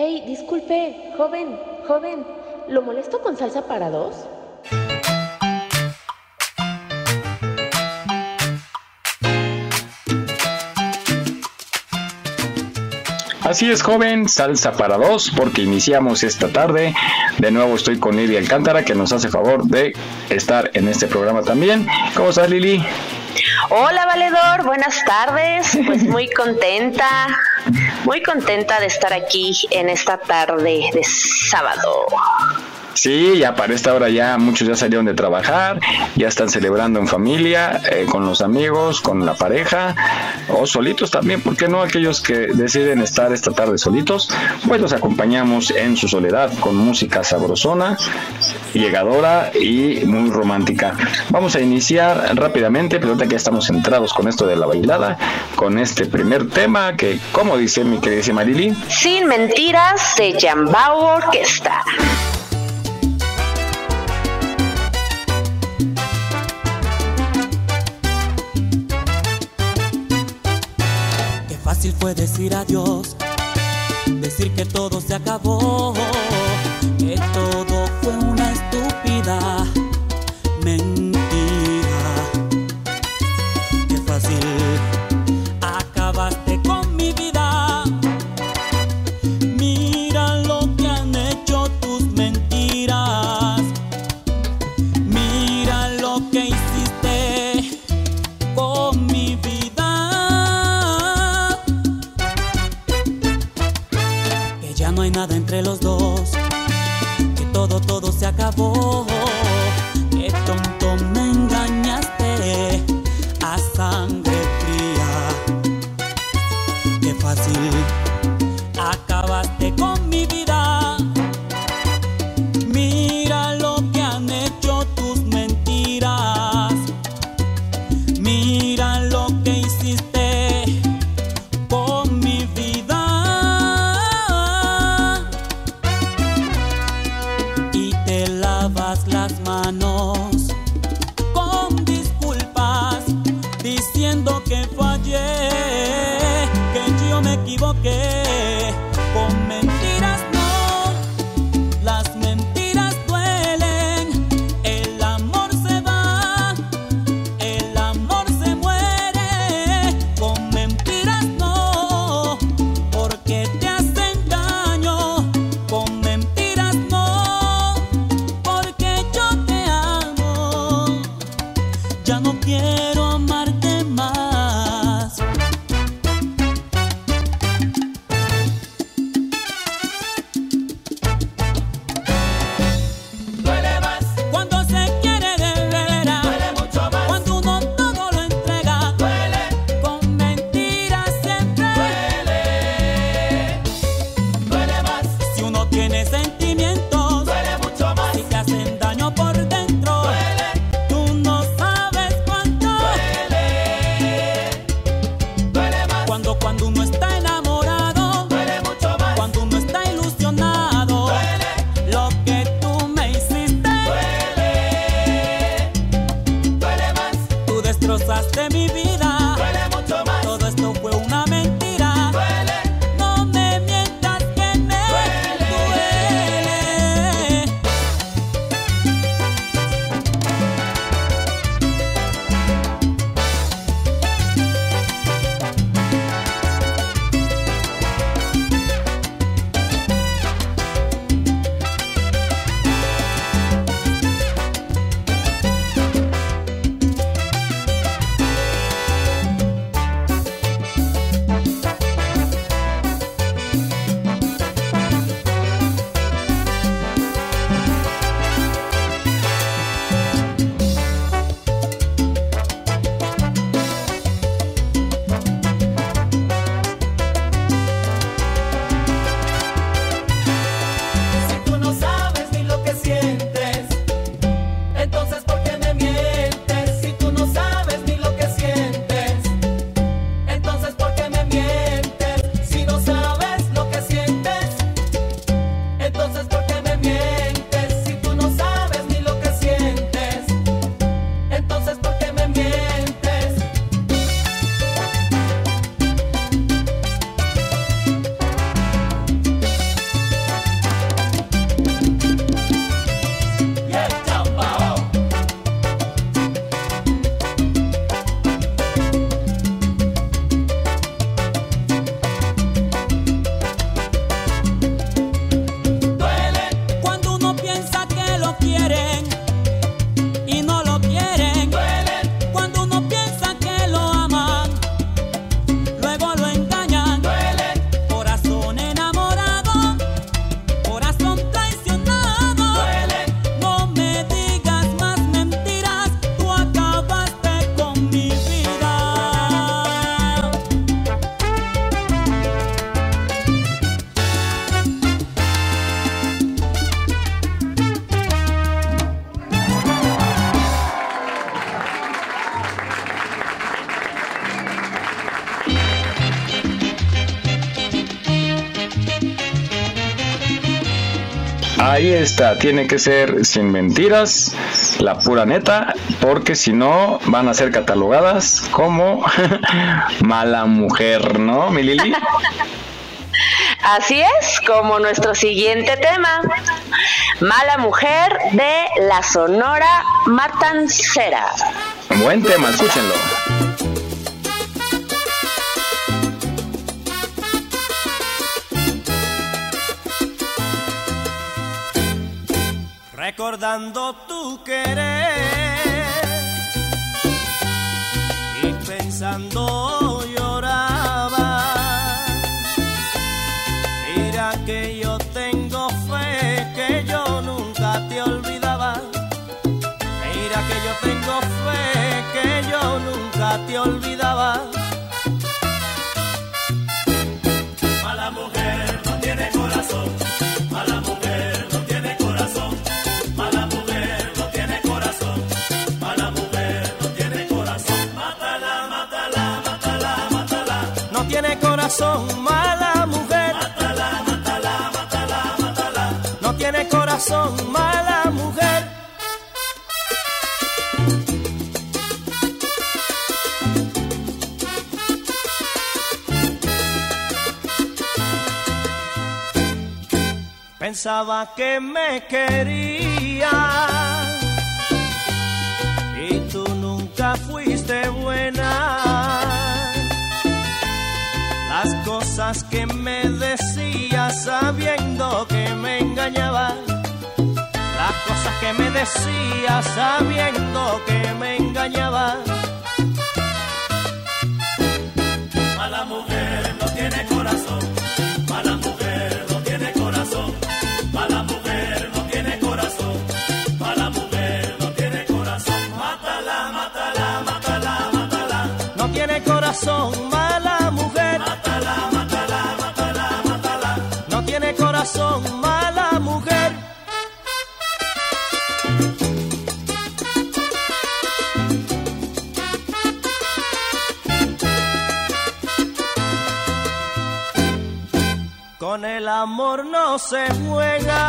Ey, disculpe, joven, joven, ¿lo molesto con salsa para dos? Así es, joven, salsa para dos, porque iniciamos esta tarde. De nuevo estoy con Lili Alcántara, que nos hace favor de estar en este programa también. ¿Cómo estás, Lili? Hola, valedor, buenas tardes. Pues muy contenta, muy contenta de estar aquí en esta tarde de sábado. Sí, ya para esta hora ya muchos ya salieron de trabajar, ya están celebrando en familia, eh, con los amigos, con la pareja o solitos también, ¿por qué no? Aquellos que deciden estar esta tarde solitos, pues los acompañamos en su soledad con música sabrosona, llegadora y muy romántica. Vamos a iniciar rápidamente, pero ahorita que estamos centrados con esto de la bailada, con este primer tema que, como dice mi querida Marili, Sin mentiras de Jambao Orquesta. Fue decir adiós, decir que todo se acabó, que todo fue una estúpida Está, tiene que ser sin mentiras, la pura neta, porque si no van a ser catalogadas como mala mujer, ¿no, mi Lili? Así es, como nuestro siguiente tema, Mala Mujer de la Sonora Matancera. Buen tema, escúchenlo. Recordando tu querer y pensando lloraba. Mira que yo tengo fe que yo nunca te olvidaba. Mira que yo tengo fe que yo nunca te olvidaba. Corazón, mala mujer. Mátala, mátala, mátala, mátala. No tiene corazón, mala mujer. Pensaba que me quería cosas que me decías sabiendo que me engañaba. Las cosas que me decías sabiendo que me engañaba. Mala mujer no tiene corazón. El amor no se juega.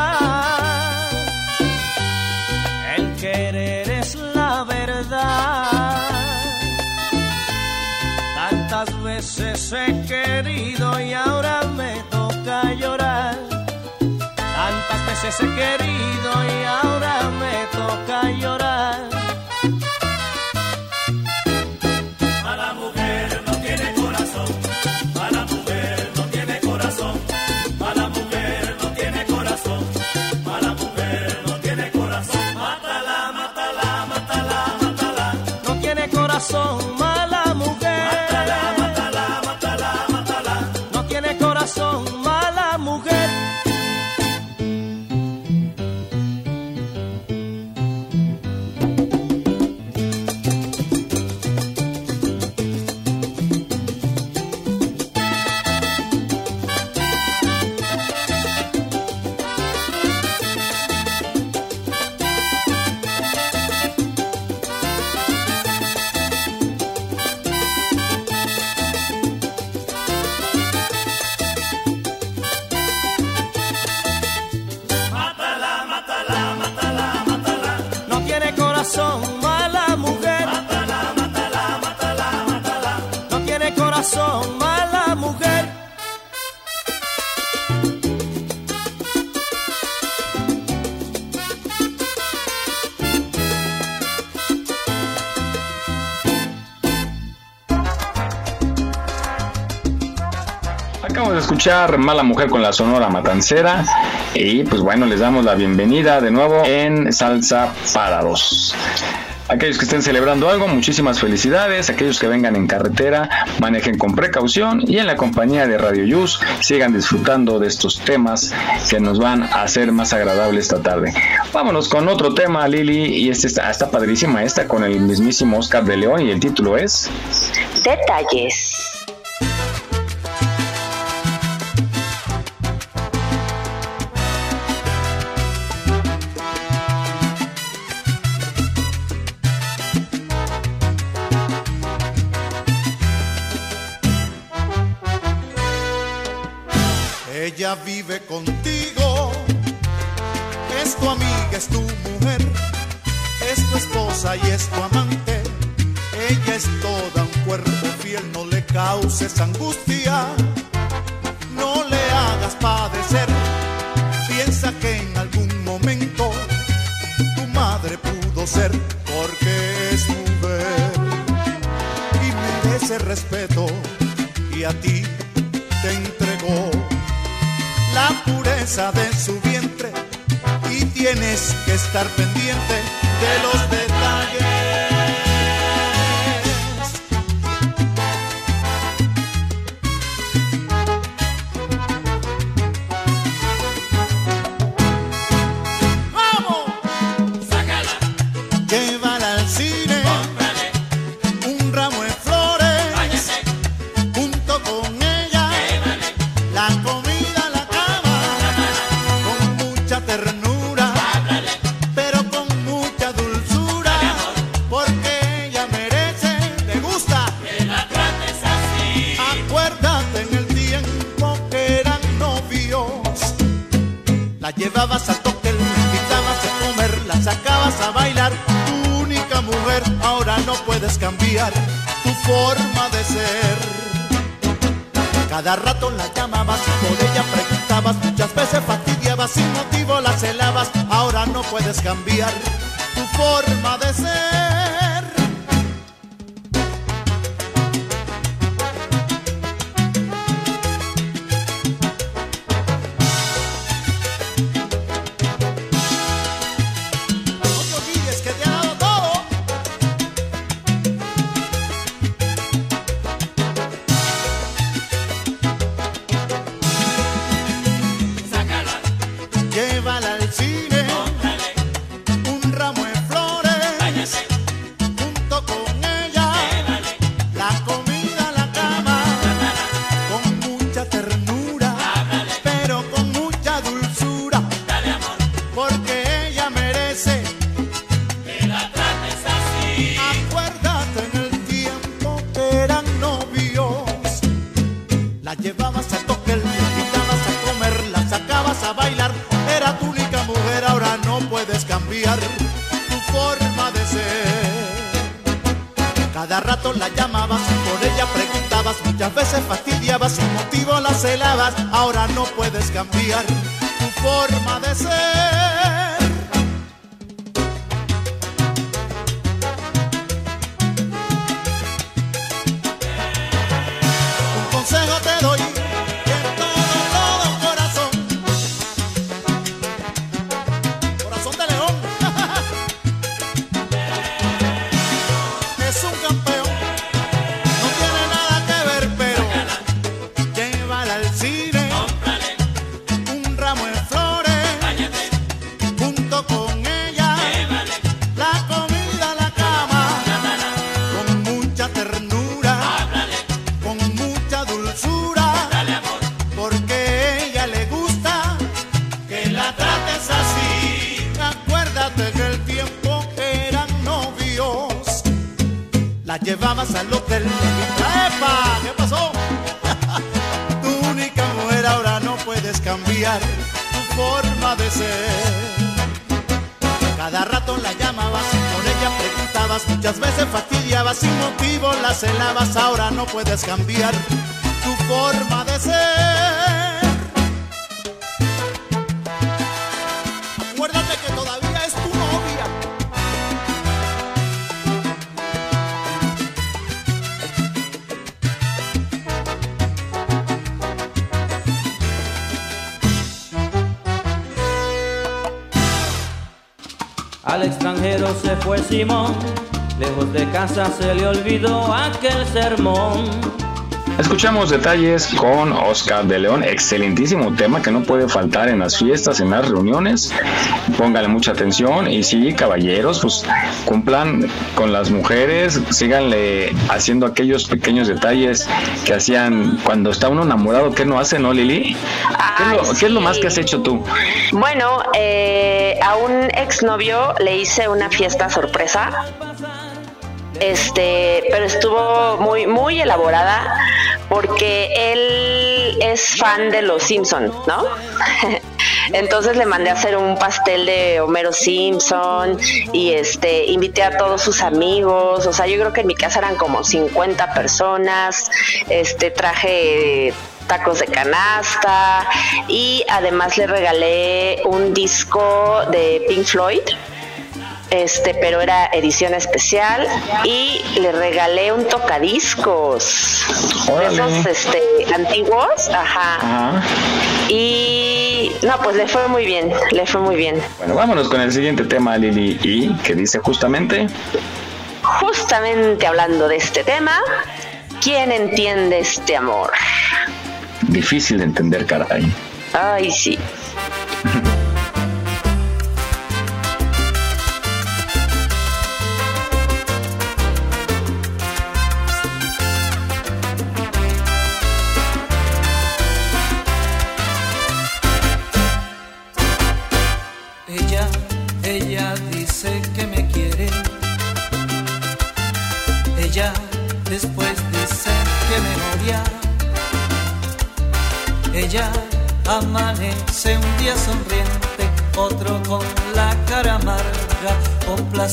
El querer es la verdad. Tantas veces he querido y ahora me toca llorar. Tantas veces he querido y ahora me toca llorar. Mala Mujer con la Sonora Matancera y pues bueno, les damos la bienvenida de nuevo en Salsa para dos. Aquellos que estén celebrando algo, muchísimas felicidades. Aquellos que vengan en carretera, manejen con precaución y en la compañía de Radio Yus sigan disfrutando de estos temas que nos van a hacer más agradable esta tarde. Vámonos con otro tema, Lili, y este está, está padrísima esta con el mismísimo Oscar de León y el título es Detalles. de su vientre y tienes que estar pendiente de los cambiar tu forma de ser. se fue Simón, lejos de casa se le olvidó aquel sermón. Escuchamos detalles con Oscar de León, excelentísimo tema que no puede faltar en las fiestas, en las reuniones. Póngale mucha atención y sí, caballeros, pues cumplan con las mujeres, síganle haciendo aquellos pequeños detalles que hacían cuando está uno enamorado, ¿qué no hace, no, Lili? ¿Qué, es lo, más que has hecho tú? Bueno, eh, a un exnovio le hice una fiesta sorpresa este, pero estuvo muy, muy elaborada porque él es fan de los Simpson, ¿no? Entonces le mandé a hacer un pastel de Homero Simpson y este invité a todos sus amigos, o sea, yo creo que en mi casa eran como 50 personas. Este traje tacos de canasta y además le regalé un disco de Pink Floyd este, pero era edición especial y le regalé un tocadiscos esos este, antiguos, ajá. Y no, pues le fue muy bien, le fue muy bien. Bueno, vámonos con el siguiente tema, Lili, y que dice justamente. Justamente hablando de este tema, ¿quién entiende este amor? Difícil de entender, caray. Ay, sí.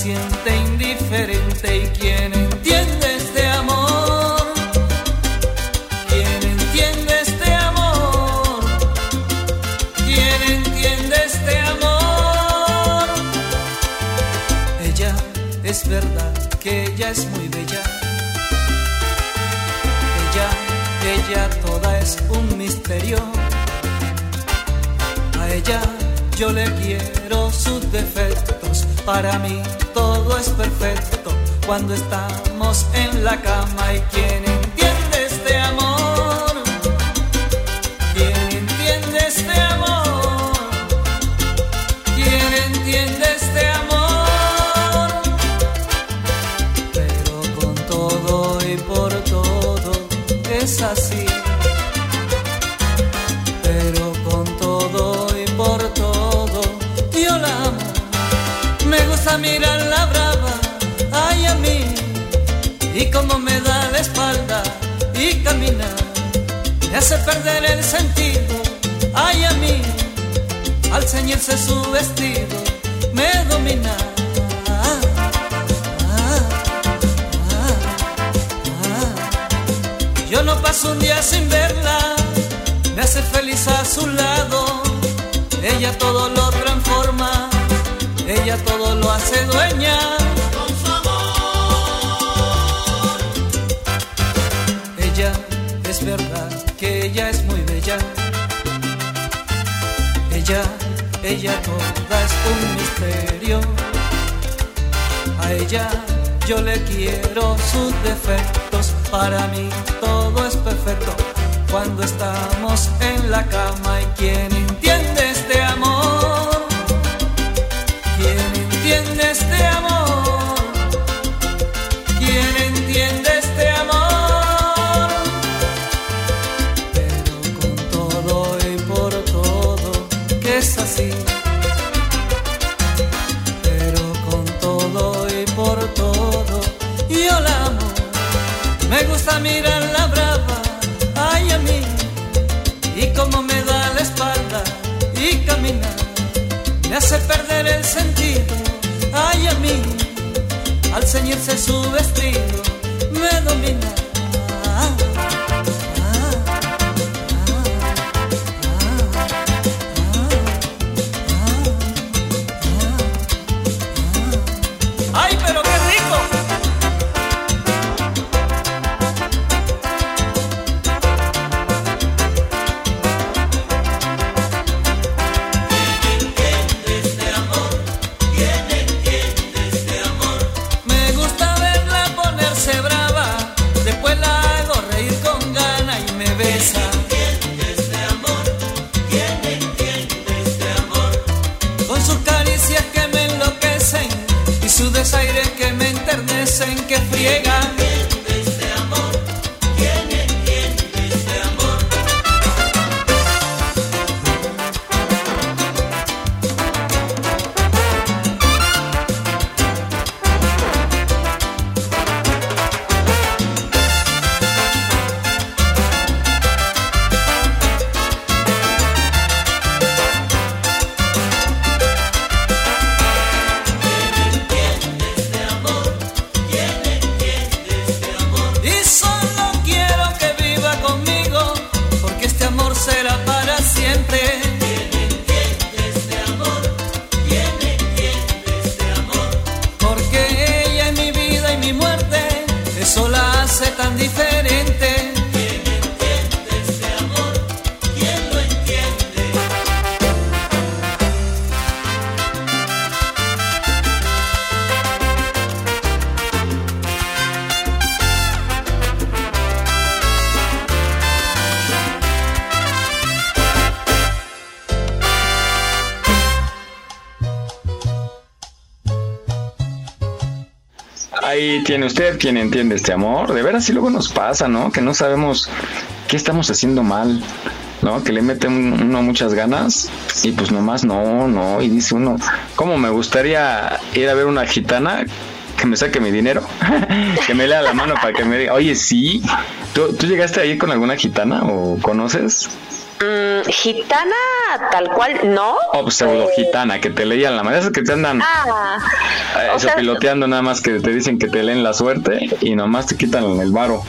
sienten cuando estamos en la cama. ¿Y quién ella todo lo transforma, ella todo lo hace dueña. Con su amor. Ella es verdad que ella es muy bella. Ella, ella toda es un misterio. A ella yo le quiero sus defectos. Para mí todo es perfecto cuando estamos en la cama. ¿Y quién Mirar la brava, ay a mí, y como me da la espalda y caminar, me hace perder el sentido, ay a mí, al ceñirse su vestido, tiene usted quien entiende este amor. De veras, sí luego nos pasa, ¿no? Que no sabemos qué estamos haciendo mal, ¿no? Que le mete un- uno muchas ganas y pues nomás no, no. Y dice uno, ¿cómo me gustaría ir a ver una gitana? Que me saque mi dinero, que me lea la mano para que me diga, oye, sí, ¿tú, tú llegaste ahí con alguna gitana o conoces? Mm, gitana tal cual, no. O pues, pseudo gitana, que te leían la mano, esas que te andan Ah, eh, o eso sea, piloteando nada más que te dicen que te leen la suerte y nomás te quitan el varo.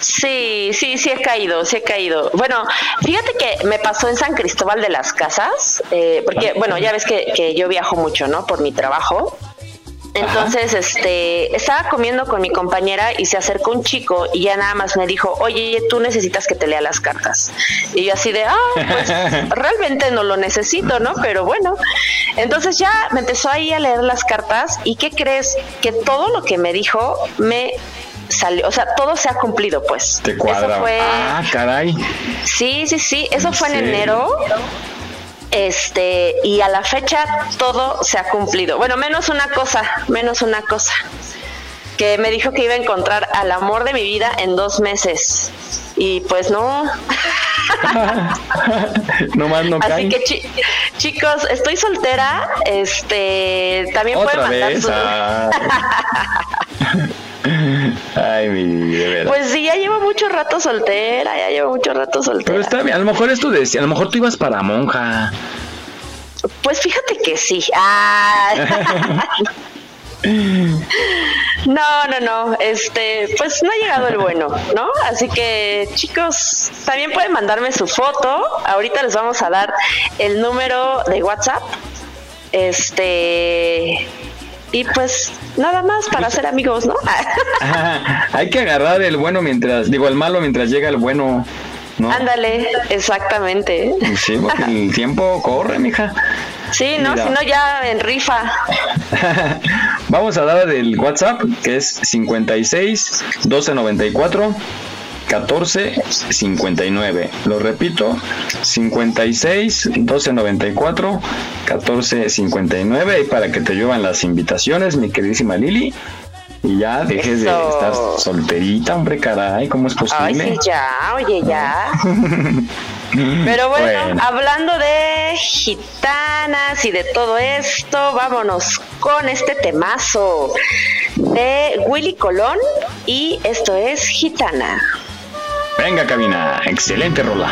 Sí, sí, sí he caído, sí he caído. Bueno, fíjate que me pasó en San Cristóbal de las Casas, eh, porque, bueno, ya ves que, que yo viajo mucho, ¿no? Por mi trabajo. Entonces, este, estaba comiendo con mi compañera y se acercó un chico y ya nada más me dijo, oye, tú necesitas que te lea las cartas. Y yo así de, ah, pues realmente no lo necesito, ¿no? Pero bueno. Entonces ya me empezó ahí a leer las cartas y ¿qué crees? Que todo lo que me dijo me salió, o sea, todo se ha cumplido, pues. Te cuadra. Eso fue, Ah, caray. sí, sí, sí, eso fue en enero. Este, y a la fecha todo se ha cumplido. Bueno, menos una cosa, menos una cosa. Que me dijo que iba a encontrar al amor de mi vida en dos meses. Y pues no. nomás no Así caen. que chi- chicos, estoy soltera. Este, también Otra pueden mandar vez. sus- ah. Ay, mi de veras. Pues sí, ya llevo mucho rato soltera, ya llevo mucho rato soltera. Pero está bien, a lo mejor esto decía, a lo mejor tú ibas para monja. Pues fíjate que sí. Ah. No, no, no. Este, pues no ha llegado el bueno, ¿no? Así que, chicos, también pueden mandarme su foto. Ahorita les vamos a dar el número de WhatsApp. Este, y pues nada más para ser amigos, ¿no? Ajá, Hay que agarrar el bueno mientras, digo, el malo mientras llega el bueno, ¿no? Ándale, exactamente. Sí, porque el tiempo corre, mija. Sí, no, si no ya en rifa. Vamos a dar el WhatsApp, que es 56 1294 14 59. Lo repito, 56 1294 14 59. Y para que te lluevan las invitaciones, mi queridísima Lili. Y ya dejes de estar solterita, hombre, caray, ¿cómo es Ay, posible? sí, ya, oye, ya. Pero bueno, Bueno. hablando de gitanas y de todo esto, vámonos con este temazo de Willy Colón y esto es Gitana. Venga, cabina, excelente rola.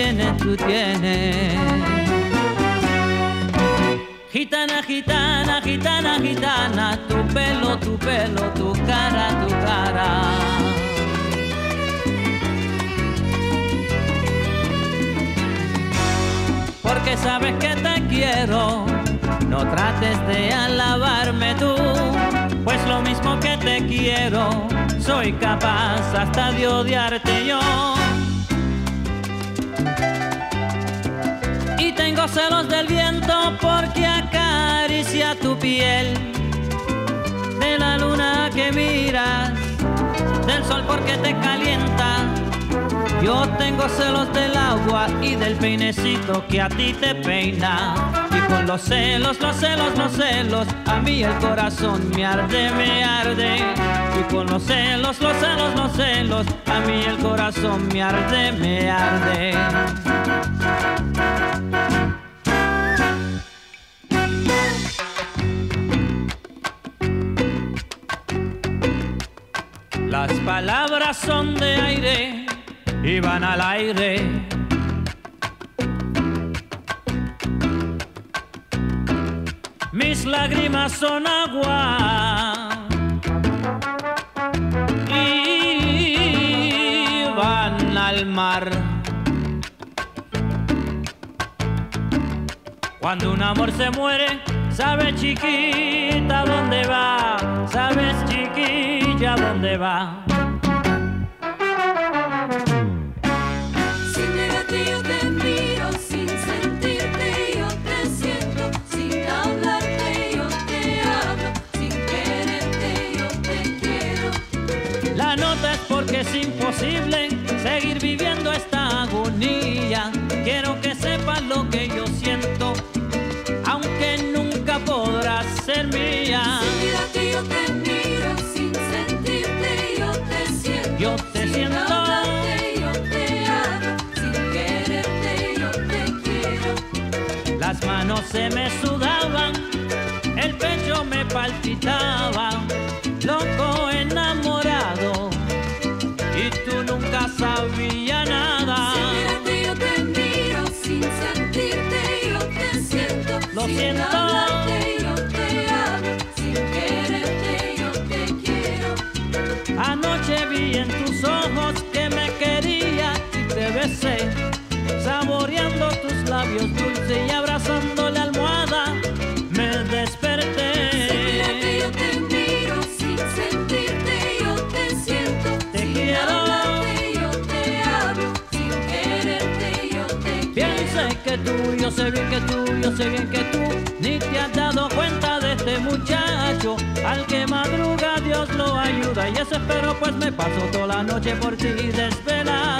Tienes, tú tienes. Gitana, gitana, gitana, gitana, tu pelo, tu pelo, tu cara, tu cara. Porque sabes que te quiero, no trates de alabarme tú, pues lo mismo que te quiero, soy capaz hasta de odiarte yo. Y tengo celos del viento porque acaricia piel, de la luna que miras, del sol porque te calienta. Yo tengo celos del agua y del peinecito que a ti te peina. Y con los celos, los celos, los celos, a mí el corazón me arde, me arde. Y con los celos, los celos, los celos, a mí el corazón me arde, me arde. Las palabras son de aire y van al aire. Mis lágrimas son agua y van al mar. Cuando un amor se muere, sabes chiquita dónde va, sabes chiquilla dónde va. Sin mirarte yo te miro, sin sentirte yo te siento, sin hablarte yo te hablo, sin quererte yo te quiero. La nota es porque es imposible seguir viviendo esta agonía. Quiero que sepas lo que yo siento, se me sudaban, el pecho me palpitaba, loco enamorado, y tú nunca sabías nada. Sin mirarte yo te miro, sin sentirte yo te siento, Lo siento. Yo sé bien que tú, yo sé bien que tú ni te has dado cuenta de este muchacho. Al que madruga Dios lo ayuda y eso espero pues me paso toda la noche por ti desvelado.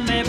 Me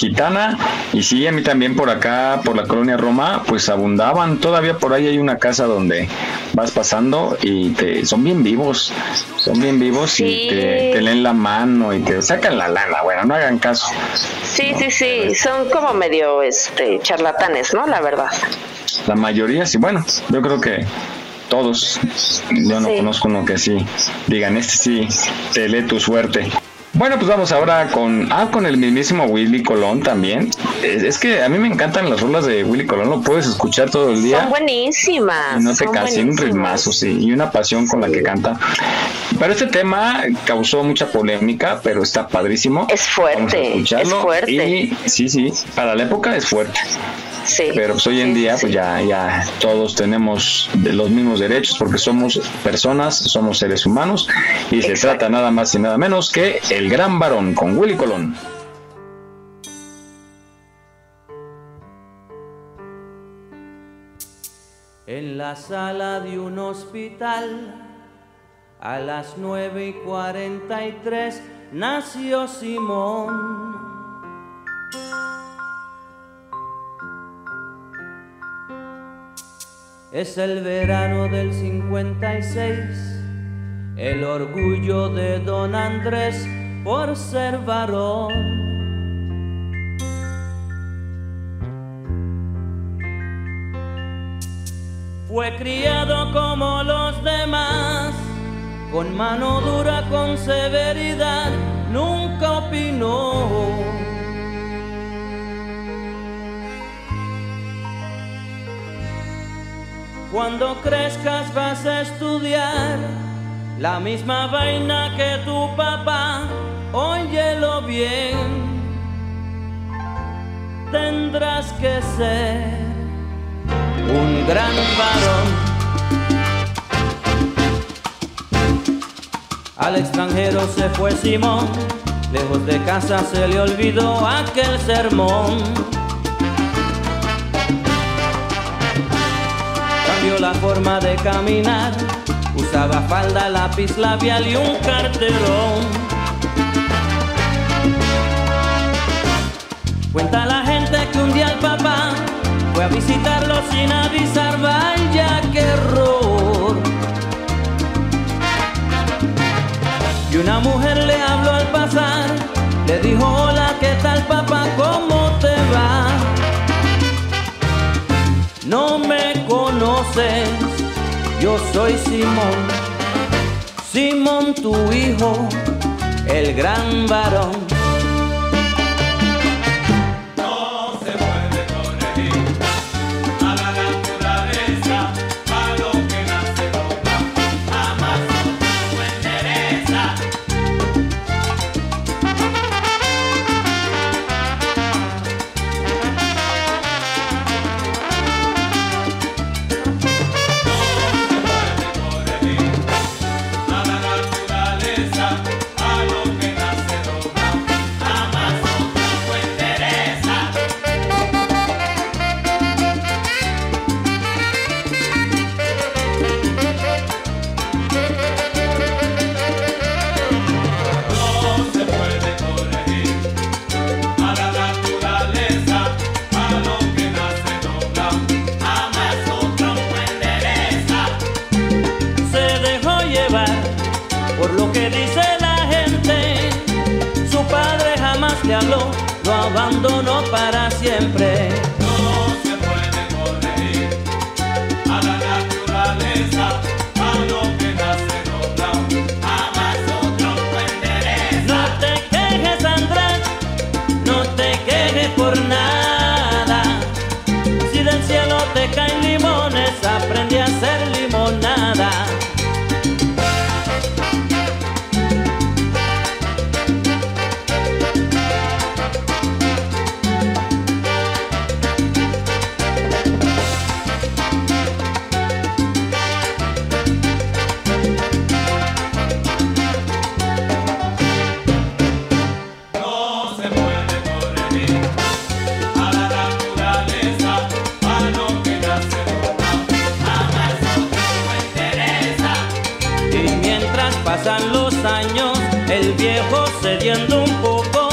Gitana, y sí, a mí también por acá, por la colonia Roma, pues abundaban. Todavía por ahí hay una casa donde vas pasando y te son bien vivos, son bien vivos Sí. y te, te leen la mano y te sacan la lana. Bueno, no hagan caso. Sí, sí, sí, son como medio este charlatanes, ¿no? La verdad. La mayoría sí, bueno, yo creo que todos, yo no Sí. conozco uno que sí, digan, este sí, te lee tu suerte. Bueno, pues vamos ahora con, ah, con el mismísimo Willy Colón también. Es, es que a mí me encantan las rolas de Willy Colón, lo puedes escuchar todo el día. Son buenísimas. Y no te casi un ritmazo, sí, y una pasión con la que canta. Pero este tema causó mucha polémica, pero está padrísimo. Es fuerte, es fuerte. Y sí, sí, para la época es fuerte. Sí. Pero pues hoy en Sí, día sí, pues ya, ya todos tenemos los mismos derechos porque somos personas, somos seres humanos y se trata nada más y nada menos que El Gran Varón con Willy Colón. En la sala de un hospital, a las nueve y cuarenta y tres, nació Simón. Es el verano del 56, el orgullo de don Andrés por ser varón. Fue criado como los demás, con mano dura, con severidad, nunca opinó. Cuando crezcas vas a estudiar la misma vaina que tu papá, óyelo bien. Tendrás que ser un gran varón. Al extranjero se fue Simón, lejos de casa se le olvidó aquel sermón. Cambió la forma de caminar, usaba falda, lápiz labial y un carterón. Cuenta la gente que un día el papá fue a visitarlo sin avisar, vaya qué error. Y una mujer le habló al pasar, le dijo, hola, ¿qué tal papá? ¿Cómo te va? No me conoces, yo soy Simón, Simón tu hijo, el gran varón. Pasan los años, el viejo cediendo un poco,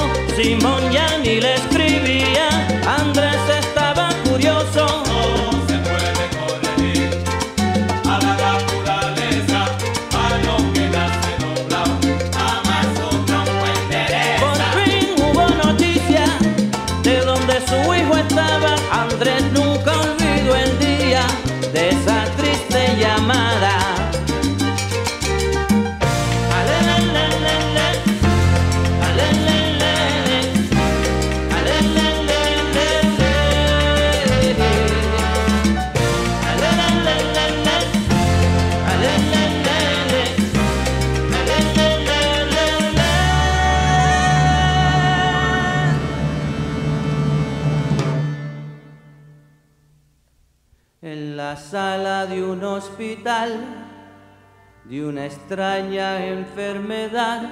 de una extraña enfermedad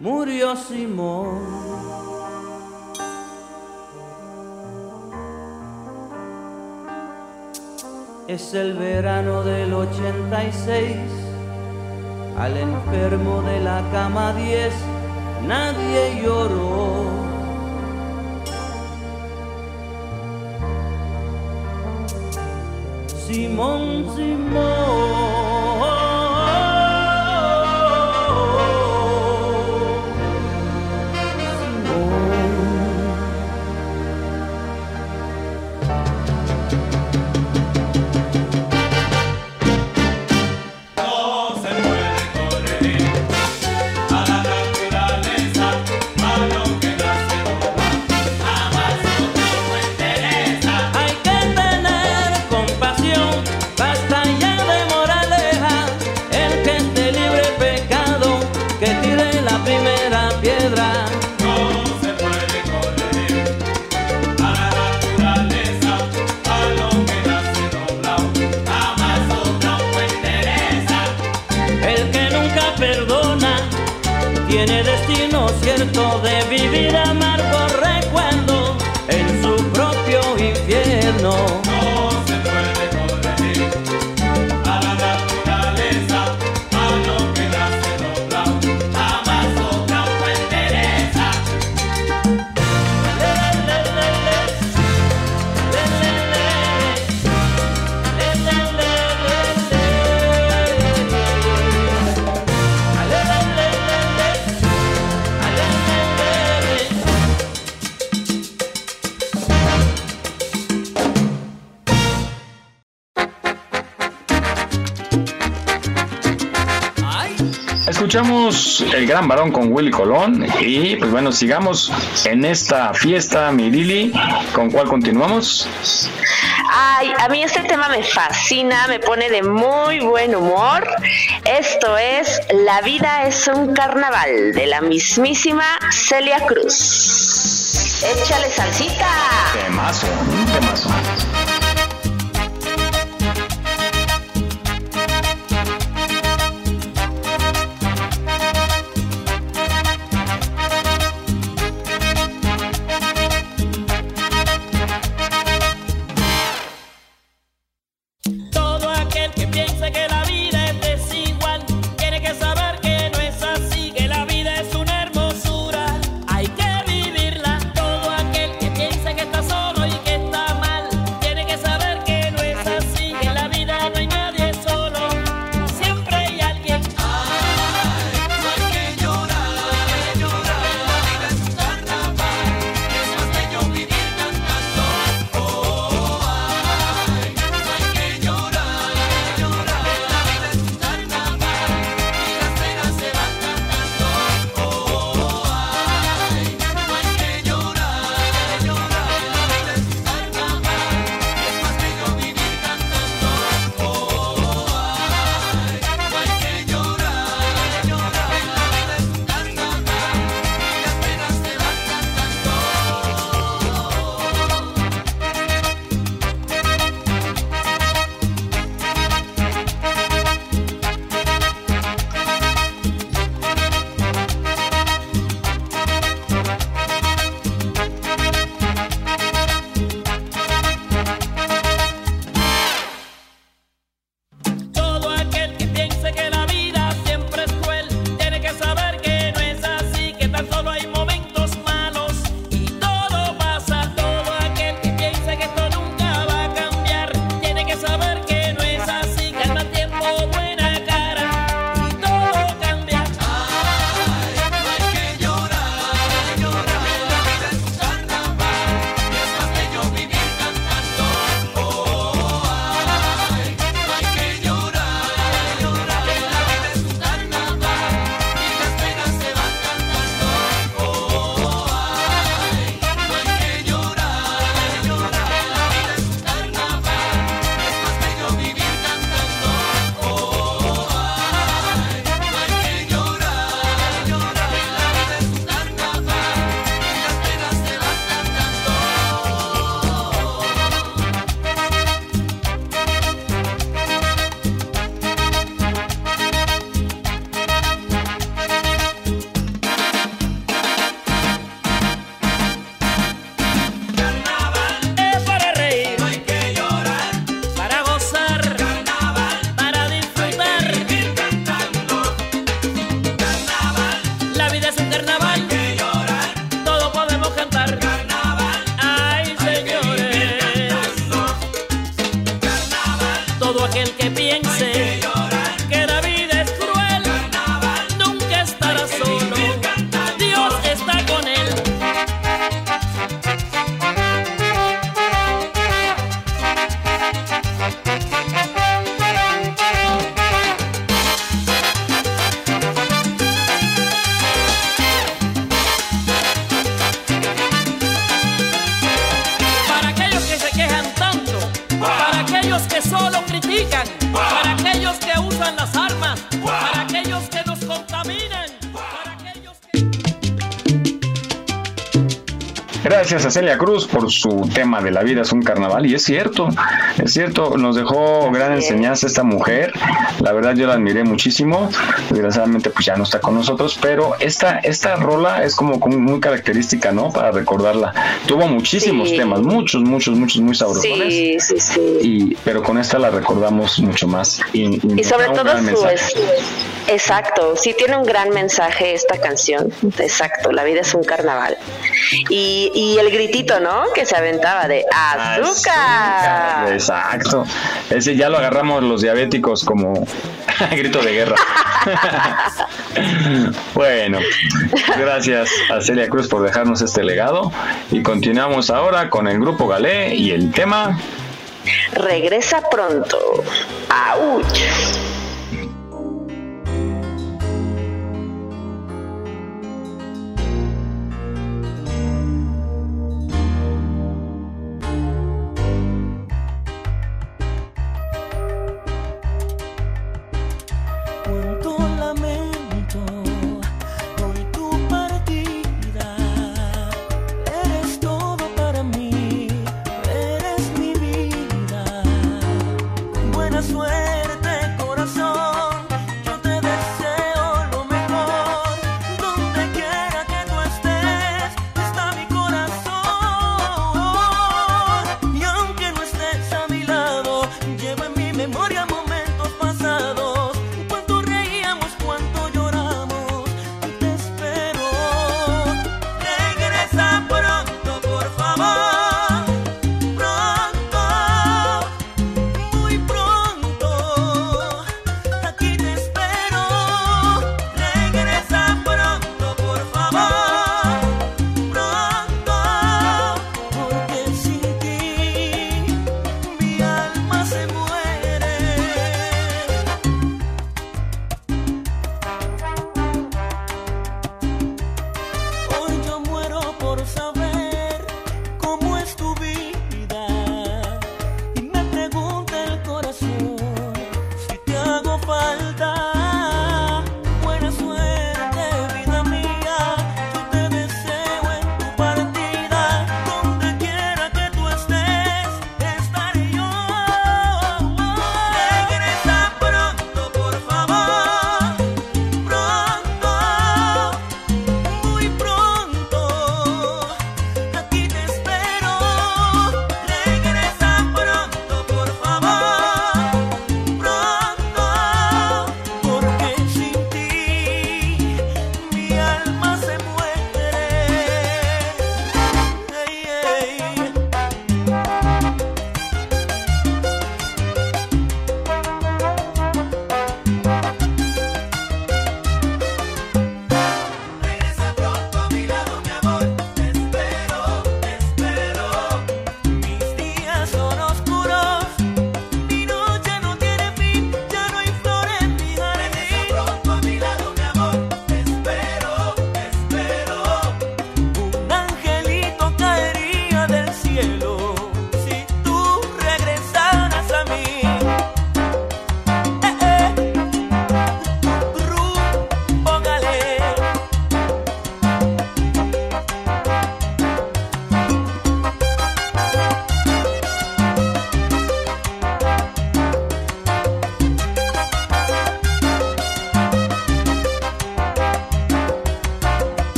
murió Simón. Es el verano del 86, al enfermo de la cama 10 nadie lloró. 似梦似梦。de vivir a más. Pues, el gran varón con Willy Colón y pues bueno, sigamos en esta fiesta, mi Lili, ¿con cuál continuamos? Ay, a mí este tema me fascina, me pone de muy buen humor. Esto es La vida es un carnaval de la mismísima Celia Cruz. Échale salsita. Temazo, temazo. Celia Cruz por su tema de la vida es un carnaval. Y es cierto, es cierto, nos dejó gran enseñanza esta mujer. La verdad yo la admiré muchísimo. Desgraciadamente pues ya no está con nosotros, pero esta, esta rola es como, muy característica, ¿no? Para recordarla. Tuvo muchísimos Sí. temas, muchos, muchos, muchos, muy sabrosones. Sí, sí, sí. Y, pero con esta la recordamos mucho más. Y, y Y sobre todo su es- exacto, sí tiene un gran mensaje esta canción, exacto, la vida es un carnaval. Y, y el gritito, ¿no? Que se aventaba de azúcar. Exacto. Ese ya lo agarramos los diabéticos como grito de guerra. bueno, gracias a Celia Cruz por dejarnos este legado y continuamos ahora con el grupo Galé y el tema Regresa pronto. ¡Auch!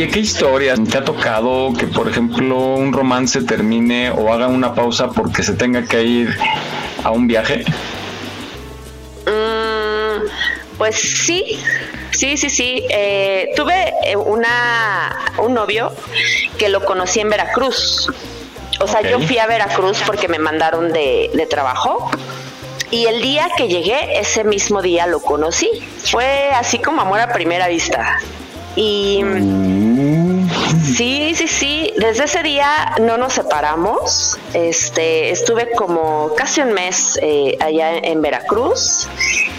Oye, ¿qué historias te ha tocado que, por ejemplo, un romance termine o haga una pausa porque se tenga que ir a un viaje? Mm, pues sí, sí, sí, sí. Eh, tuve eh, una, un novio que lo conocí en Veracruz. O sea, yo fui a Veracruz porque me mandaron de, de trabajo. Y el día que llegué, ese mismo día lo conocí. Fue así como amor a primera vista. Y sí, sí, sí. Desde ese día no nos separamos. Este, estuve como casi un mes eh, allá en Veracruz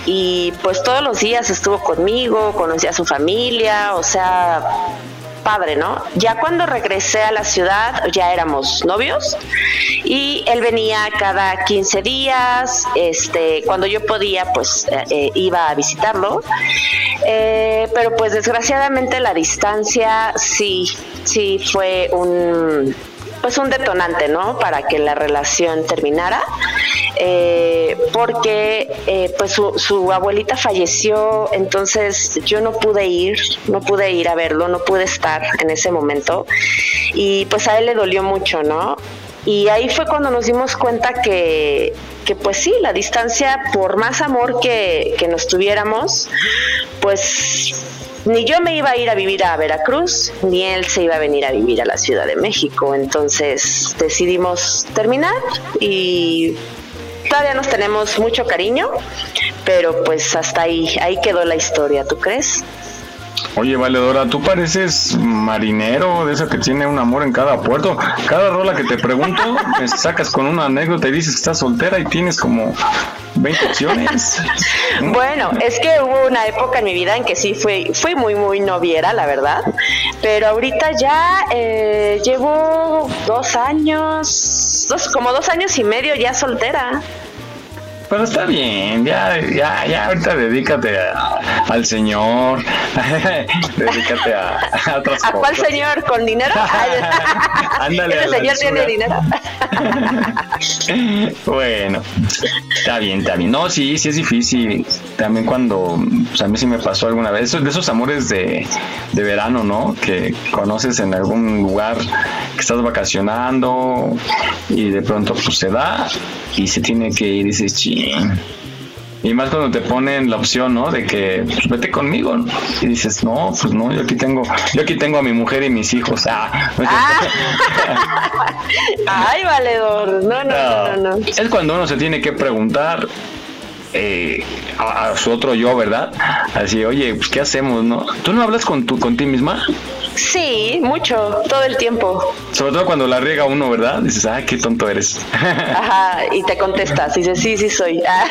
y pues todos los días estuvo conmigo, conocí a su familia, o sea, padre, ¿no? Ya cuando regresé a la ciudad ya éramos novios y él venía cada 15 días, este, cuando yo podía pues eh, eh, iba a visitarlo, Eh, pero pues desgraciadamente la distancia sí, sí fue un pues un detonante, ¿no? Para que la relación terminara, eh, porque eh, pues su, su abuelita falleció, entonces yo no pude ir, no pude ir a verlo, no pude estar en ese momento y pues a él le dolió mucho, ¿no? Y ahí fue cuando nos dimos cuenta que, que pues sí, la distancia, por más amor que, que nos tuviéramos, pues ni yo me iba a ir a vivir a Veracruz, ni él se iba a venir a vivir a la Ciudad de México. Entonces decidimos terminar y todavía nos tenemos mucho cariño, pero pues hasta ahí, ahí quedó la historia, ¿tú crees? Oye, Valedora, tú pareces marinero, de eso que tiene un amor en cada puerto. Cada rola que te pregunto, me sacas con una anécdota y dices que estás soltera y tienes como 20 opciones. Bueno, es que hubo una época en mi vida en que sí fui, fui muy, muy noviera, la verdad. Pero ahorita ya eh, llevo dos años, dos, como dos años y medio ya soltera. Pero está bien, ya, ya, ya, ahorita dedícate a- al Señor, dedícate a, a otras ¿A cuál cosas. señor? ¿Con dinero? Ándale, ¿Ese señor tiene dinero? Bueno, está bien, está bien. No, sí, sí es difícil. También cuando, pues a mí sí me pasó alguna vez, de esos amores de, de verano, ¿no? Que conoces en algún lugar que estás vacacionando y de pronto pues se da y se tiene que ir y dices, Y más cuando te ponen la opción, ¿no? De que pues, vete conmigo. ¿no? Y dices, no, pues no, yo aquí tengo, yo aquí tengo a mi mujer y mis hijos. Ah, no cierto. Ay, valedor. No, no, no, no. no. Es cuando uno se tiene que preguntar eh, a, a su otro yo, ¿verdad? Así, oye, pues ¿qué hacemos, no? ¿Tú no hablas con tu, con ti misma? Sí, mucho, todo el tiempo. Sobre todo cuando la riega uno, ¿verdad? Dices, ah, qué tonto eres. Ajá, y te contestas, y dices, sí, sí soy. Ah,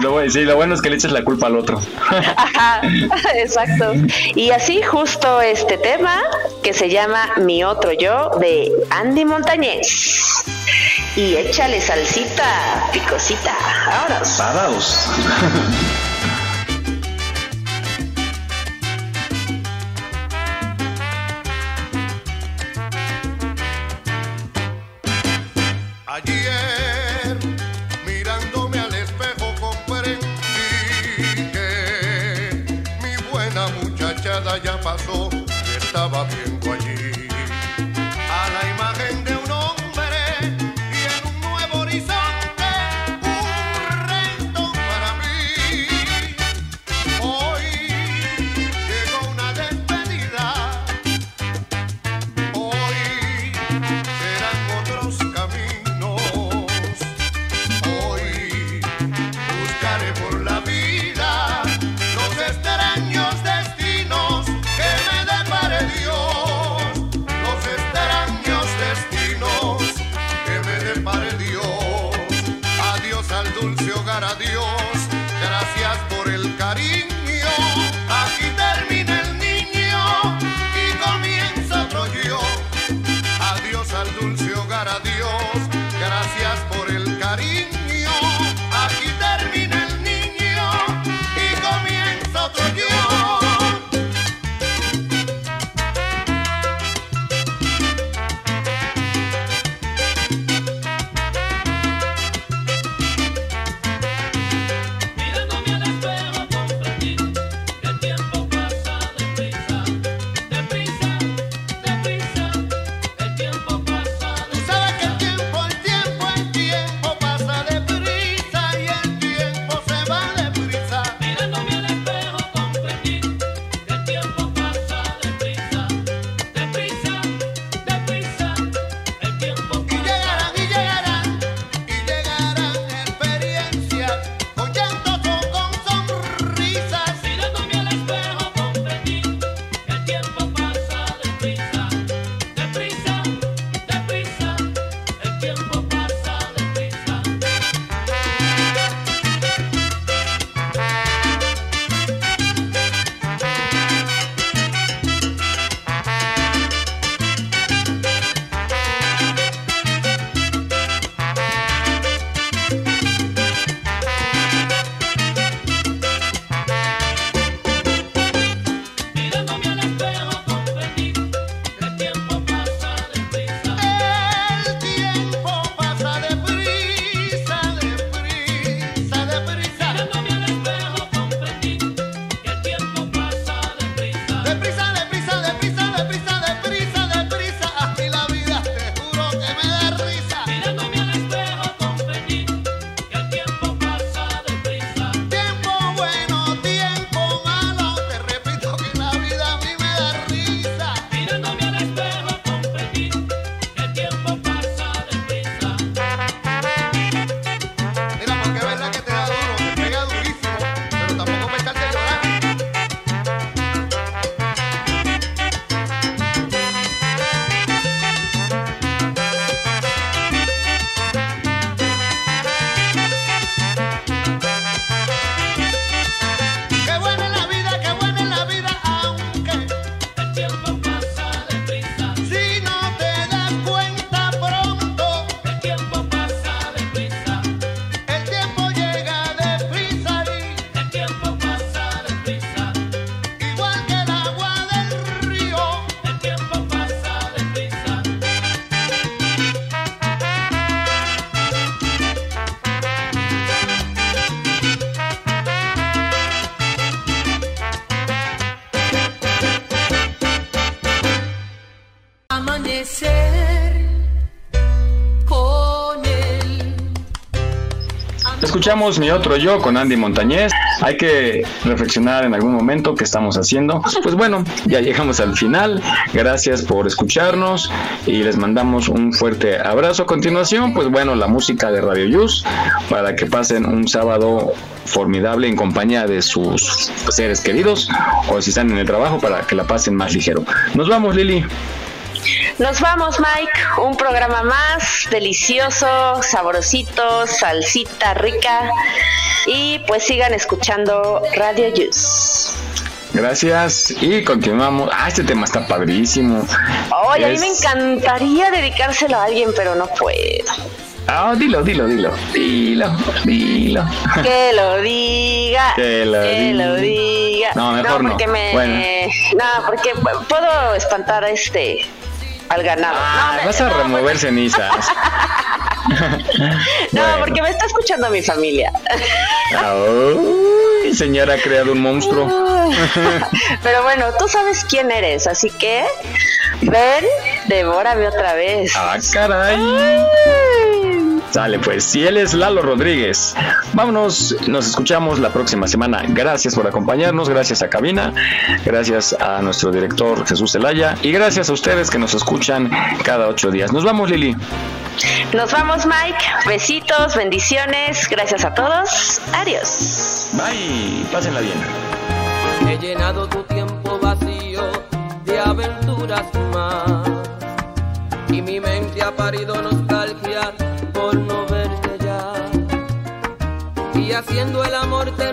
lo, bueno- sí, lo bueno es que le eches la culpa al otro. Ajá, exacto. Y así justo este tema que se llama Mi otro yo de Andy Montañez. Y échale salsita, picosita. Ahora. Parados. Hogar, adiós. Gracias por el Escuchamos Mi Otro Yo con Andy Montañez. Hay que reflexionar en algún momento qué estamos haciendo. Pues bueno, ya llegamos al final. Gracias por escucharnos y les mandamos un fuerte abrazo. A continuación, pues bueno, la música de Radio Yus para que pasen un sábado formidable en compañía de sus seres queridos o si están en el trabajo para que la pasen más ligero. Nos vamos, Lili. Nos vamos, Mike. Un programa más delicioso, sabrosito, salsita rica. Y pues sigan escuchando Radio Juice. Gracias y continuamos. Ah, este tema está padrísimo. Oye, a mí me encantaría dedicárselo a alguien, pero no puedo. Ah, dilo, dilo, dilo. Dilo, dilo. Que lo diga. Que lo diga. diga. No, mejor no. porque me. Bueno. No, porque pu- puedo espantar este al ganado. Ah, no, me- vas a no, remover cenizas. No, Bueno. porque me está escuchando mi familia. Ay, señora ha creado un monstruo. Pero bueno, tú sabes quién eres, así que ven, devórame otra vez. Ah, caray. Sale pues, si él es Lalo Rodríguez. Vámonos, nos escuchamos la próxima semana. Gracias por acompañarnos, gracias a Cabina, gracias a nuestro director Jesús Zelaya y gracias a ustedes que nos escuchan cada ocho días. Nos vamos, Lili. Nos vamos, Mike. Besitos, bendiciones. Gracias a todos. Adiós. Bye, pásenla bien. He llenado tu tiempo vacío de aventuras más. Y mi mente ha parido nostalgia Haciendo el amor te he